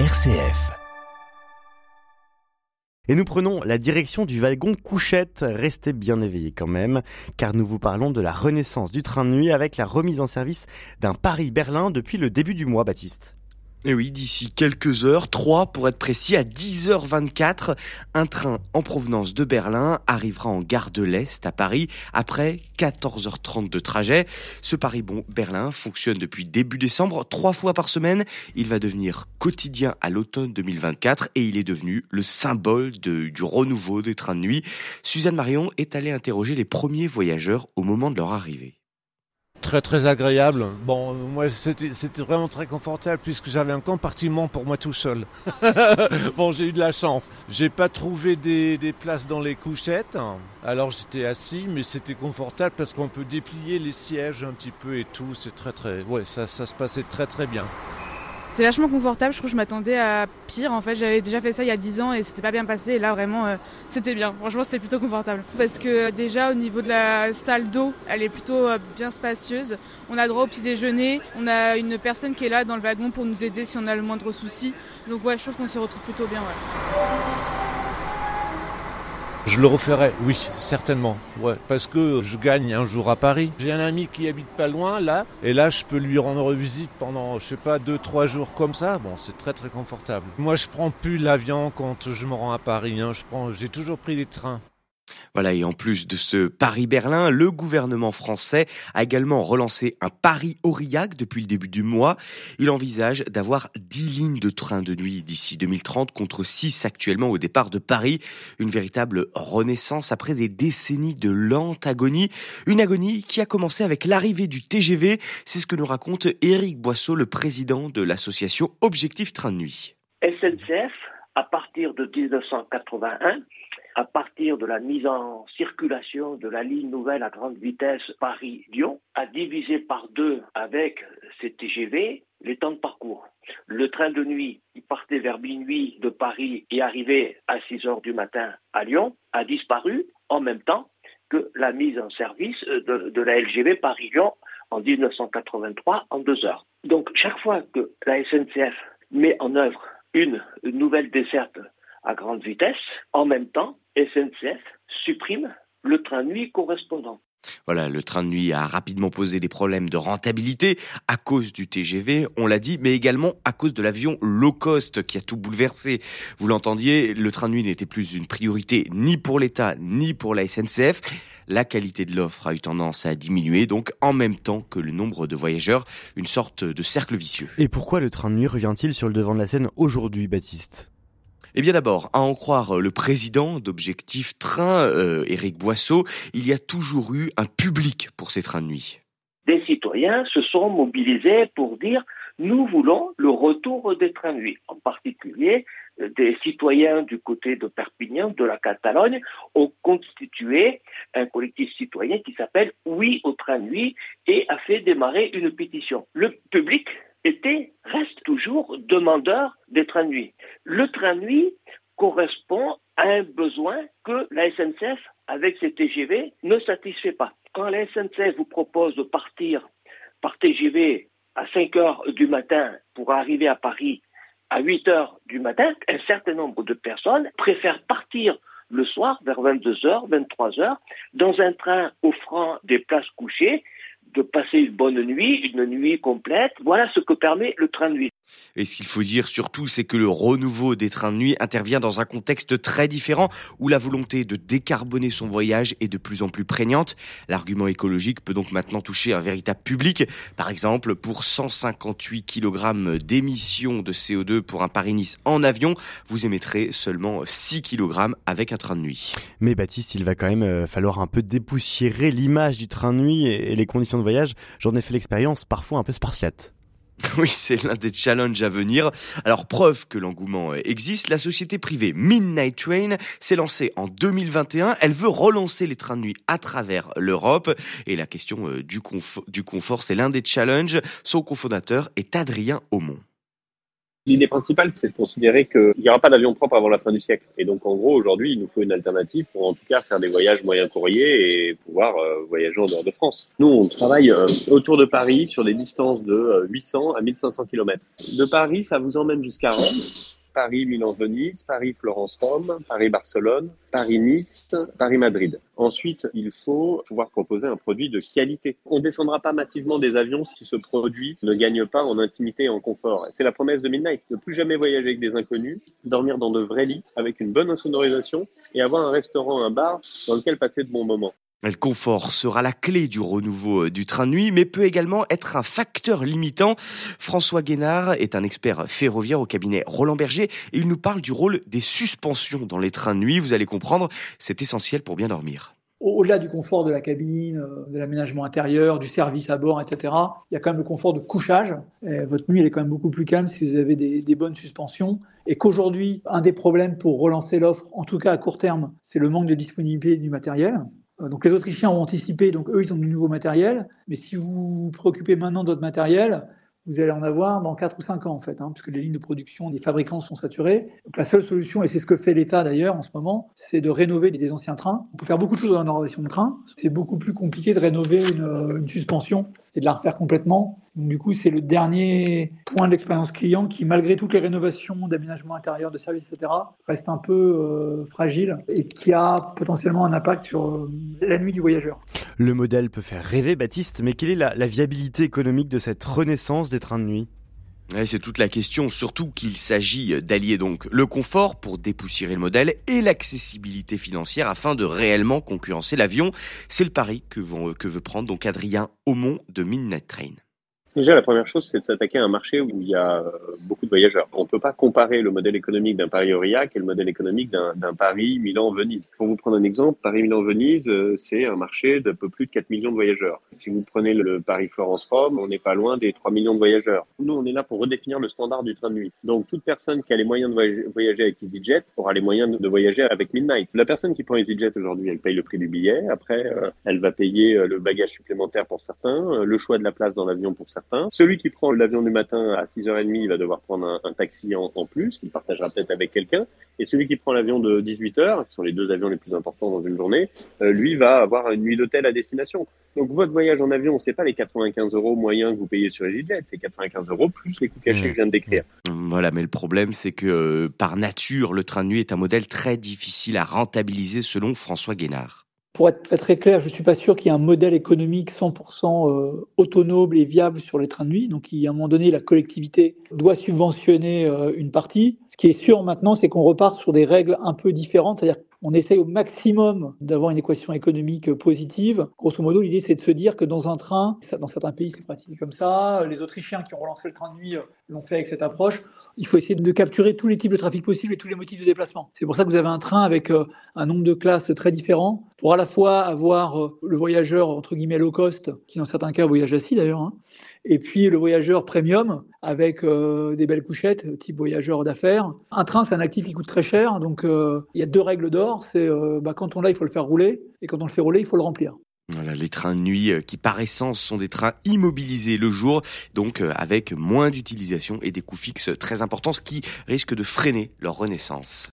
RCF. Et nous prenons la direction du wagon couchette. Restez bien éveillés quand même, car nous vous parlons de la renaissance du train de nuit avec la remise en service d'un Paris-Berlin depuis le début du mois, Baptiste. Et oui, d'ici quelques heures, trois pour être précis, à 10h24, un train en provenance de Berlin arrivera en gare de l'Est à Paris après 14h30 de trajet. Ce Paris-Berlin fonctionne depuis début décembre, trois fois par semaine. Il va devenir quotidien à l'automne 2024 et il est devenu le symbole du renouveau des trains de nuit. Suzanne Marion est allée interroger les premiers voyageurs au moment de leur arrivée. Très très agréable. Bon, moi c'était vraiment très confortable puisque j'avais un compartiment pour moi tout seul. bon, j'ai eu de la chance. J'ai pas trouvé des, places dans les couchettes. Alors j'étais assis, mais c'était confortable parce qu'on peut déplier les sièges un petit peu et tout. C'est très très, ouais, ça, ça se passait très très bien. C'est vachement confortable, je trouve que je m'attendais à pire. En fait, j'avais déjà fait ça il y a 10 ans et c'était pas bien passé. Là, vraiment, euh, c'était bien. Franchement, c'était plutôt confortable. Parce que déjà, au niveau de la salle d'eau, elle est plutôt euh, bien spacieuse. On a droit au petit déjeuner. On a une personne qui est là dans le wagon pour nous aider si on a le moindre souci. Donc, ouais, je trouve qu'on se retrouve plutôt bien. Je le referai, oui, certainement. Ouais, parce que je gagne un jour à Paris. J'ai un ami qui habite pas loin, là, et là, je peux lui rendre visite pendant, je sais pas, deux, trois jours comme ça. Bon, c'est très, très confortable. Moi, je prends plus l'avion quand je me rends à Paris. Hein. Je prends, j'ai toujours pris les trains. Voilà, et en plus de ce Paris-Berlin, le gouvernement français a également relancé un Paris-Aurillac depuis le début du mois. Il envisage d'avoir 10 lignes de train de nuit d'ici 2030 contre 6 actuellement au départ de Paris. Une véritable renaissance après des décennies de lente agonie. Une agonie qui a commencé avec l'arrivée du TGV. C'est ce que nous raconte Éric Boisseau, le président de l'association Objectif Train de Nuit. SNCF, à partir de 1981, à partir de la mise en circulation de la ligne nouvelle à grande vitesse Paris-Lyon, a divisé par deux avec ces TGV les temps de parcours. Le train de nuit qui partait vers minuit de Paris et arrivait à 6 heures du matin à Lyon a disparu en même temps que la mise en service de, de la LGV Paris-Lyon en 1983 en deux heures. Donc chaque fois que la SNCF met en œuvre une nouvelle desserte à grande vitesse, en même temps, SNCF supprime le train de nuit correspondant. Voilà, le train de nuit a rapidement posé des problèmes de rentabilité à cause du TGV, on l'a dit, mais également à cause de l'avion low cost qui a tout bouleversé. Vous l'entendiez, le train de nuit n'était plus une priorité ni pour l'État ni pour la SNCF. La qualité de l'offre a eu tendance à diminuer, donc en même temps que le nombre de voyageurs, une sorte de cercle vicieux. Et pourquoi le train de nuit revient-il sur le devant de la scène aujourd'hui, Baptiste? Eh bien d'abord, à en croire le président d'Objectif Train, euh, Éric Boisseau, il y a toujours eu un public pour ces trains de nuit. Des citoyens se sont mobilisés pour dire nous voulons le retour des trains de nuit. En particulier, euh, des citoyens du côté de Perpignan, de la Catalogne, ont constitué un collectif citoyen qui s'appelle Oui au train de nuit et a fait démarrer une pétition. Le public était, reste toujours demandeur des trains de nuit. Le train nuit correspond à un besoin que la SNCF, avec ses TGV, ne satisfait pas. Quand la SNCF vous propose de partir par TGV à 5 heures du matin pour arriver à Paris à 8 heures du matin, un certain nombre de personnes préfèrent partir le soir vers 22 heures, 23 heures, dans un train offrant des places couchées de passer une bonne nuit, une nuit complète. Voilà ce que permet le train nuit. Et ce qu'il faut dire surtout, c'est que le renouveau des trains de nuit intervient dans un contexte très différent où la volonté de décarboner son voyage est de plus en plus prégnante. L'argument écologique peut donc maintenant toucher un véritable public. Par exemple, pour 158 kg d'émissions de CO2 pour un Paris-Nice en avion, vous émettrez seulement 6 kg avec un train de nuit. Mais Baptiste, il va quand même euh, falloir un peu dépoussiérer l'image du train de nuit et les conditions de voyage. J'en ai fait l'expérience parfois un peu spartiate. Oui, c'est l'un des challenges à venir. Alors, preuve que l'engouement existe, la société privée Midnight Train s'est lancée en 2021. Elle veut relancer les trains de nuit à travers l'Europe. Et la question euh, du, confort, du confort c'est l'un des challenges. Son cofondateur est Adrien Aumont. L'idée principale, c'est de considérer qu'il n'y aura pas d'avion propre avant la fin du siècle. Et donc, en gros, aujourd'hui, il nous faut une alternative pour, en tout cas, faire des voyages moyens courriers et pouvoir euh, voyager en dehors de France. Nous, on travaille euh, autour de Paris sur des distances de 800 à 1500 km. De Paris, ça vous emmène jusqu'à Rome. Paris, Milan, Venise, Paris, Florence, Rome, Paris, Barcelone, Paris, Nice, Paris, Madrid. Ensuite, il faut pouvoir proposer un produit de qualité. On ne descendra pas massivement des avions si ce produit ne gagne pas en intimité et en confort. C'est la promesse de Midnight, ne plus jamais voyager avec des inconnus, dormir dans de vrais lits avec une bonne insonorisation et avoir un restaurant, un bar dans lequel passer de bons moments. Le confort sera la clé du renouveau euh, du train de nuit, mais peut également être un facteur limitant. François Guénard est un expert ferroviaire au cabinet Roland Berger et il nous parle du rôle des suspensions dans les trains de nuit. Vous allez comprendre, c'est essentiel pour bien dormir. Au-delà du confort de la cabine, euh, de l'aménagement intérieur, du service à bord, etc., il y a quand même le confort de couchage. votre nuit, est quand même beaucoup plus calme si vous avez des bonnes suspensions. Et qu'aujourd'hui, un des problèmes pour relancer l'offre, en tout cas à court terme, c'est le manque de disponibilité du matériel. Euh, donc les Autrichiens ont anticipé, donc eux, ils ont du nouveau matériel. Mais si vous vous préoccupez maintenant de votre matériel, vous allez en avoir dans 4 ou 5 ans, en fait, hein, puisque les lignes de production des fabricants sont saturées. Donc la seule solution, et c'est ce que fait l'État d'ailleurs en ce moment, c'est de rénover des anciens trains. On peut faire beaucoup de choses dans la rénovation de train. C'est beaucoup plus compliqué de rénover une, une suspension et de la refaire complètement. Donc, du coup, c'est le dernier point de l'expérience client qui, malgré toutes les rénovations d'aménagement intérieur, de services, etc., reste un peu euh, fragile et qui a potentiellement un impact sur euh, la nuit du voyageur. Le modèle peut faire rêver, Baptiste, mais quelle est la, la viabilité économique de cette renaissance des trains de nuit? C'est toute la question, surtout qu'il s'agit d'allier donc le confort pour dépoussiérer le modèle et l'accessibilité financière afin de réellement concurrencer l'avion. C'est le pari que, veut prendre donc Adrien Aumont de Midnight Train. Déjà, la première chose, c'est de s'attaquer à un marché où il y a euh, beaucoup de voyageurs. On ne peut pas comparer le modèle économique d'un Paris-Aurillac et le modèle économique d'un Paris-Milan-Venise. Pour vous prendre un exemple, Paris-Milan-Venise, euh, c'est un marché d'un peu plus de 4 millions de voyageurs. Si vous prenez le Paris-Florence-Rome, on n'est pas loin des 3 millions de voyageurs. Nous, on est là pour redéfinir le standard du train de nuit. Donc, toute personne qui a les moyens de voyager avec EasyJet aura les moyens de voyager avec Midnight. La personne qui prend EasyJet aujourd'hui, elle paye le prix du billet. Après, euh, elle va payer le bagage supplémentaire pour certains, le choix de la place dans l'avion pour certains celui qui prend l'avion du matin à 6h30, il va devoir prendre un, taxi en, plus, qu'il partagera peut-être avec quelqu'un. Et celui qui prend l'avion de 18h, qui sont les deux avions les plus importants dans une journée, euh, lui va avoir une nuit d'hôtel à destination. Donc votre voyage en avion, c'est pas les 95 euros moyens que vous payez sur EasyJet, c'est 95 euros plus les coûts cachés que je viens de décrire. Voilà, mais le problème, c'est que euh, par nature, le train de nuit est un modèle très difficile à rentabiliser selon François Guénard. Pour être très, clair, je ne suis pas sûr qu'il y ait un modèle économique 100% euh, autonome et viable sur les trains de nuit. Donc, à un moment donné, la collectivité doit subventionner euh, une partie. Ce qui est sûr maintenant, c'est qu'on repart sur des règles un peu différentes. C'est-à-dire on essaye au maximum d'avoir une équation économique positive. Grosso modo, l'idée, c'est de se dire que dans un train, dans certains pays, c'est pratiqué comme ça. Les Autrichiens qui ont relancé le train de nuit euh, l'ont fait avec cette approche. Il faut essayer de capturer tous les types de trafic possibles et tous les motifs de déplacement. C'est pour ça que vous avez un train avec euh, un nombre de classes très différents pour à la fois avoir euh, le voyageur, entre guillemets, low cost, qui dans certains cas voyage assis d'ailleurs, hein, et puis le voyageur premium avec euh, des belles couchettes, type voyageur d'affaires. Un train, c'est un actif qui coûte très cher, donc euh, il y a deux règles d'or. C'est euh, bah, quand on l'a, il faut le faire rouler, et quand on le fait rouler, il faut le remplir. Voilà, les trains de nuit qui par essence sont des trains immobilisés le jour, donc avec moins d'utilisation et des coûts fixes très importants, ce qui risque de freiner leur renaissance.